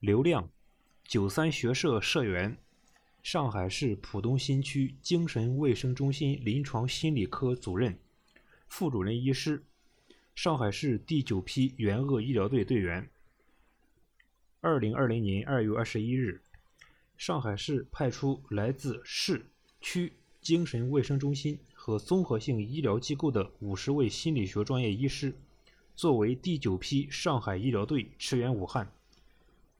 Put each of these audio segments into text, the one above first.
刘亮，九三学社社员，上海市浦东新区精神卫生中心临床心理科主任、副主任医师，上海市第九批援鄂医疗队队员。二零二零年二月二十一日，上海市派出来自市区精神卫生中心和综合性医疗机构的五十位心理学专业医师，作为第九批上海医疗队驰援武汉。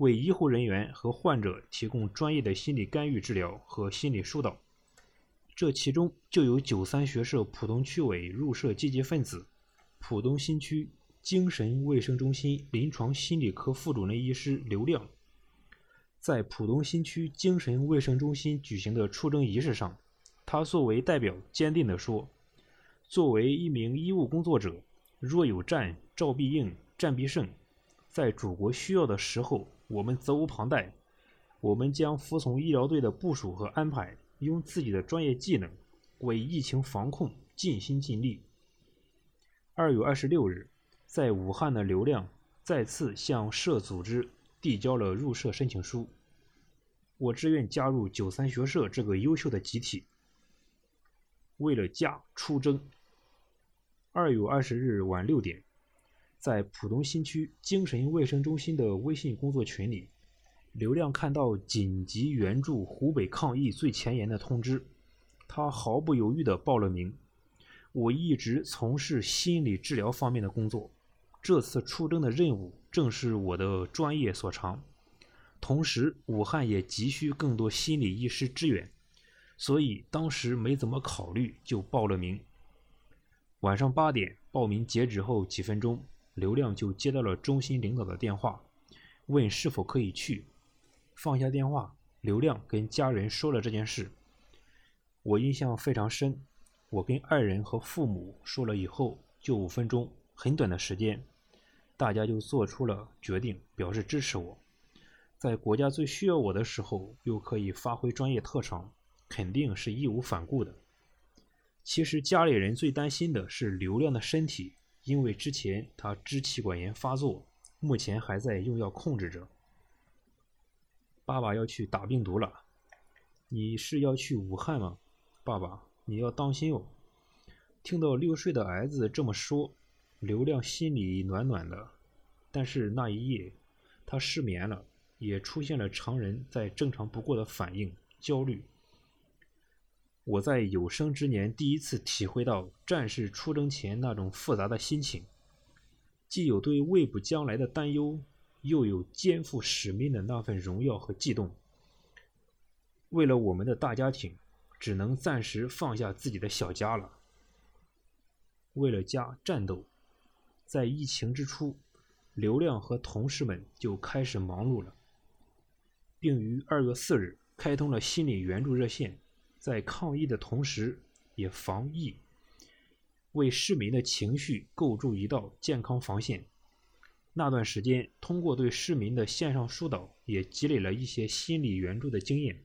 为医护人员和患者提供专业的心理干预治疗和心理疏导，这其中就有九三学社浦东区委入社积极分子、浦东新区精神卫生中心临床心理科副主任医师刘亮。在浦东新区精神卫生中心举行的出征仪式上，他作为代表坚定地说：“作为一名医务工作者，若有战，召必应，战必胜。在祖国需要的时候。”我们责无旁贷，我们将服从医疗队的部署和安排，用自己的专业技能为疫情防控尽心尽力。二月二十六日，在武汉的刘亮再次向社组织递交了入社申请书。我志愿加入九三学社这个优秀的集体。为了家出征。二月二十日晚六点。在浦东新区精神卫生中心的微信工作群里，刘亮看到紧急援助湖北抗疫最前沿的通知，他毫不犹豫地报了名。我一直从事心理治疗方面的工作，这次出征的任务正是我的专业所长。同时，武汉也急需更多心理医师支援，所以当时没怎么考虑就报了名。晚上八点，报名截止后几分钟。刘亮就接到了中心领导的电话，问是否可以去。放下电话，刘亮跟家人说了这件事。我印象非常深。我跟爱人和父母说了以后，就五分钟，很短的时间，大家就做出了决定，表示支持我。在国家最需要我的时候，又可以发挥专业特长，肯定是义无反顾的。其实家里人最担心的是刘亮的身体。因为之前他支气管炎发作，目前还在用药控制着。爸爸要去打病毒了，你是要去武汉吗？爸爸，你要当心哦。听到六岁的儿子这么说，刘亮心里暖暖的。但是那一夜，他失眠了，也出现了常人再正常不过的反应——焦虑。我在有生之年第一次体会到战士出征前那种复杂的心情，既有对未卜将来的担忧，又有肩负使命的那份荣耀和悸动。为了我们的大家庭，只能暂时放下自己的小家了。为了家战斗，在疫情之初，刘亮和同事们就开始忙碌了，并于二月四日开通了心理援助热线。在抗疫的同时，也防疫，为市民的情绪构筑一道健康防线。那段时间，通过对市民的线上疏导，也积累了一些心理援助的经验，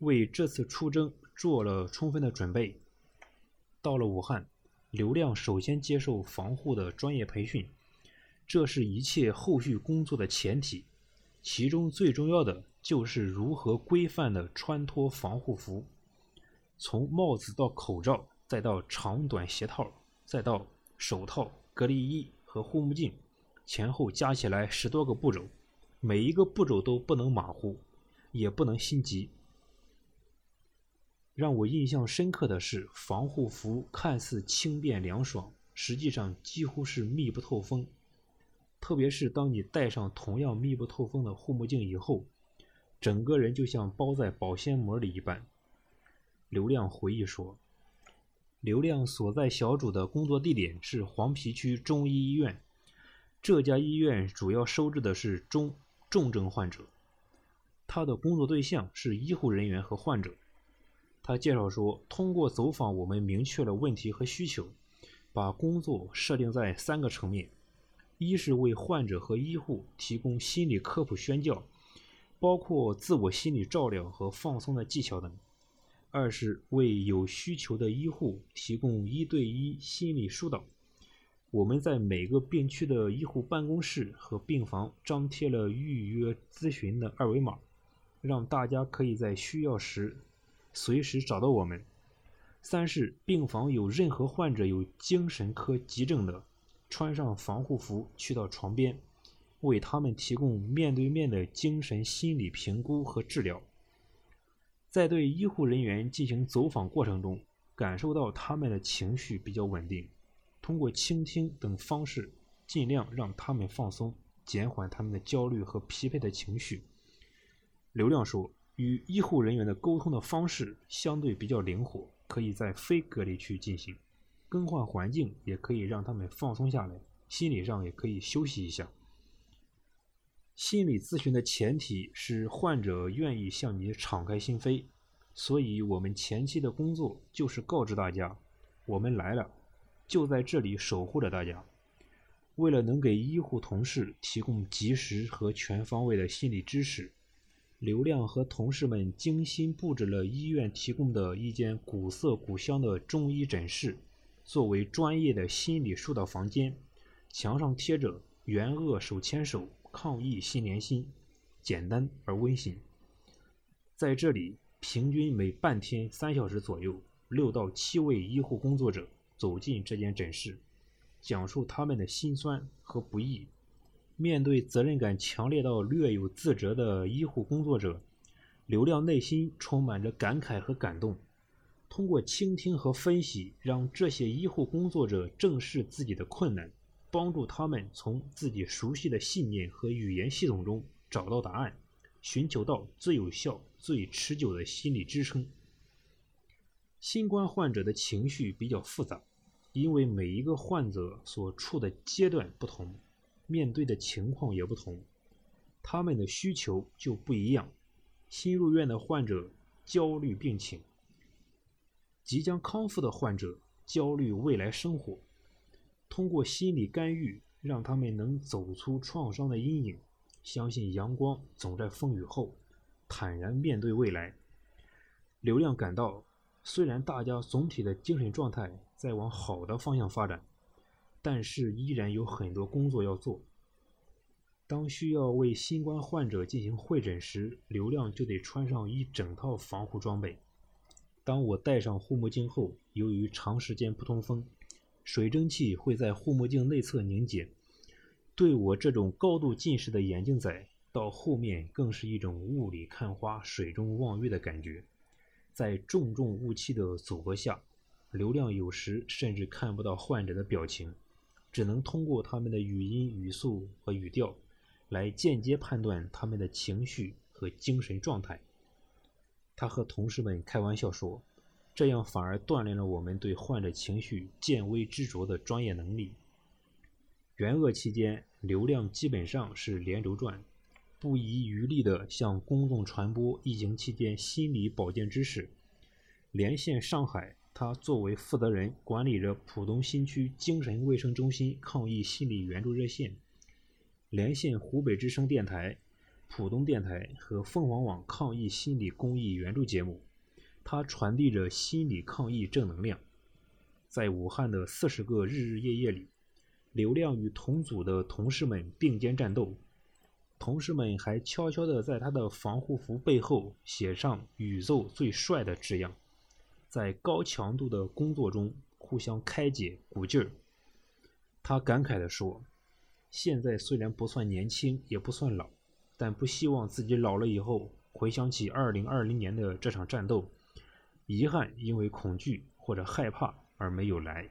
为这次出征做了充分的准备。到了武汉，刘亮首先接受防护的专业培训，这是一切后续工作的前提。其中最重要的就是如何规范的穿脱防护服。从帽子到口罩，再到长短鞋套，再到手套、隔离衣和护目镜，前后加起来十多个步骤，每一个步骤都不能马虎，也不能心急。让我印象深刻的是，防护服看似轻便凉爽，实际上几乎是密不透风。特别是当你戴上同样密不透风的护目镜以后，整个人就像包在保鲜膜里一般。刘亮回忆说：“刘亮所在小组的工作地点是黄陂区中医医院，这家医院主要收治的是中重症患者。他的工作对象是医护人员和患者。他介绍说，通过走访，我们明确了问题和需求，把工作设定在三个层面：一是为患者和医护提供心理科普宣教，包括自我心理照料和放松的技巧等。”二是为有需求的医护提供一对一心理疏导，我们在每个病区的医护办公室和病房张贴了预约咨询的二维码，让大家可以在需要时随时找到我们。三是病房有任何患者有精神科急症的，穿上防护服去到床边，为他们提供面对面的精神心理评估和治疗。在对医护人员进行走访过程中，感受到他们的情绪比较稳定。通过倾听等方式，尽量让他们放松，减缓他们的焦虑和疲惫的情绪。刘亮说：“与医护人员的沟通的方式相对比较灵活，可以在非隔离区进行，更换环境也可以让他们放松下来，心理上也可以休息一下。心理咨询的前提是患者愿意向你敞开心扉，所以我们前期的工作就是告知大家，我们来了。”就在这里守护着大家。为了能给医护同事提供及时和全方位的心理支持，刘亮和同事们精心布置了医院提供的一间古色古香的中医诊室，作为专业的心理疏导房间。墙上贴着“援鄂手牵手，抗疫心连心”，简单而温馨。在这里，平均每半天三小时左右，六到七位医护工作者。走进这间诊室，讲述他们的辛酸和不易。面对责任感强烈到略有自责的医护工作者，刘亮内心充满着感慨和感动。通过倾听和分析，让这些医护工作者正视自己的困难，帮助他们从自己熟悉的信念和语言系统中找到答案，寻求到最有效、最持久的心理支撑。新冠患者的情绪比较复杂。因为每一个患者所处的阶段不同，面对的情况也不同，他们的需求就不一样。新入院的患者焦虑病情，即将康复的患者焦虑未来生活。通过心理干预，让他们能走出创伤的阴影，相信阳光总在风雨后，坦然面对未来。刘亮感到，虽然大家总体的精神状态。在往好的方向发展，但是依然有很多工作要做。当需要为新冠患者进行会诊时，刘亮就得穿上一整套防护装备。当我戴上护目镜后，由于长时间不通风，水蒸气会在护目镜内侧凝结，对我这种高度近视的眼镜仔，到后面更是一种雾里看花、水中望月的感觉。在重重雾气的阻隔下。流量有时甚至看不到患者的表情，只能通过他们的语音、语速和语调，来间接判断他们的情绪和精神状态。他和同事们开玩笑说：“这样反而锻炼了我们对患者情绪见微知著的专业能力。”援鄂期间，流量基本上是连轴转，不遗余力地向公众传播疫情期间心理保健知识，连线上海。他作为负责人，管理着浦东新区精神卫生中心抗疫心理援助热线，连线湖北之声电台、浦东电台和凤凰网抗疫心理公益援助节目。他传递着心理抗疫正能量。在武汉的四十个日日夜夜里，刘亮与同组的同事们并肩战斗，同事们还悄悄地在他的防护服背后写上“宇宙最帅”的字样。在高强度的工作中互相开解、鼓劲儿。他感慨地说：“现在虽然不算年轻，也不算老，但不希望自己老了以后回想起2020年的这场战斗，遗憾因为恐惧或者害怕而没有来。”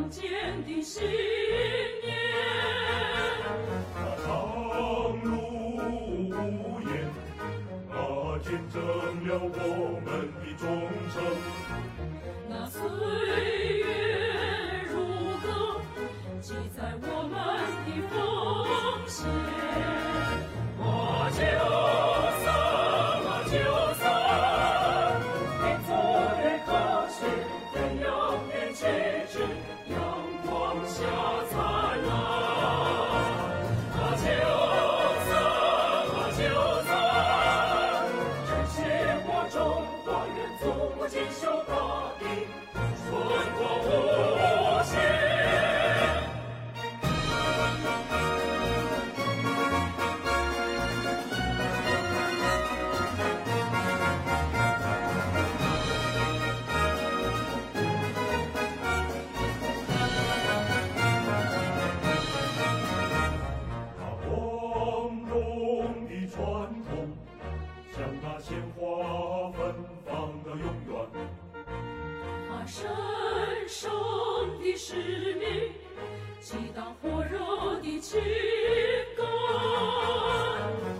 更坚定信念。那长路无言，那见证了我们的忠诚。那岁。鲜花芬芳到永远。他神圣的使命，激荡火热的情感。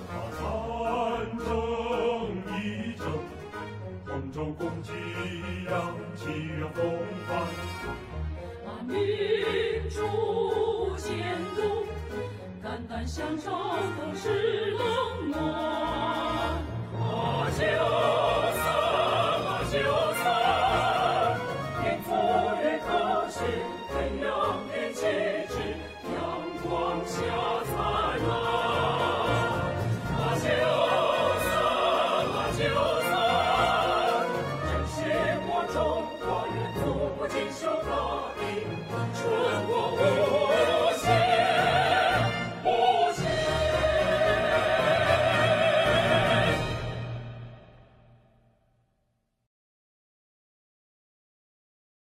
他战争一争，同舟共济扬起了风帆。把民主监督，肝胆相照都是。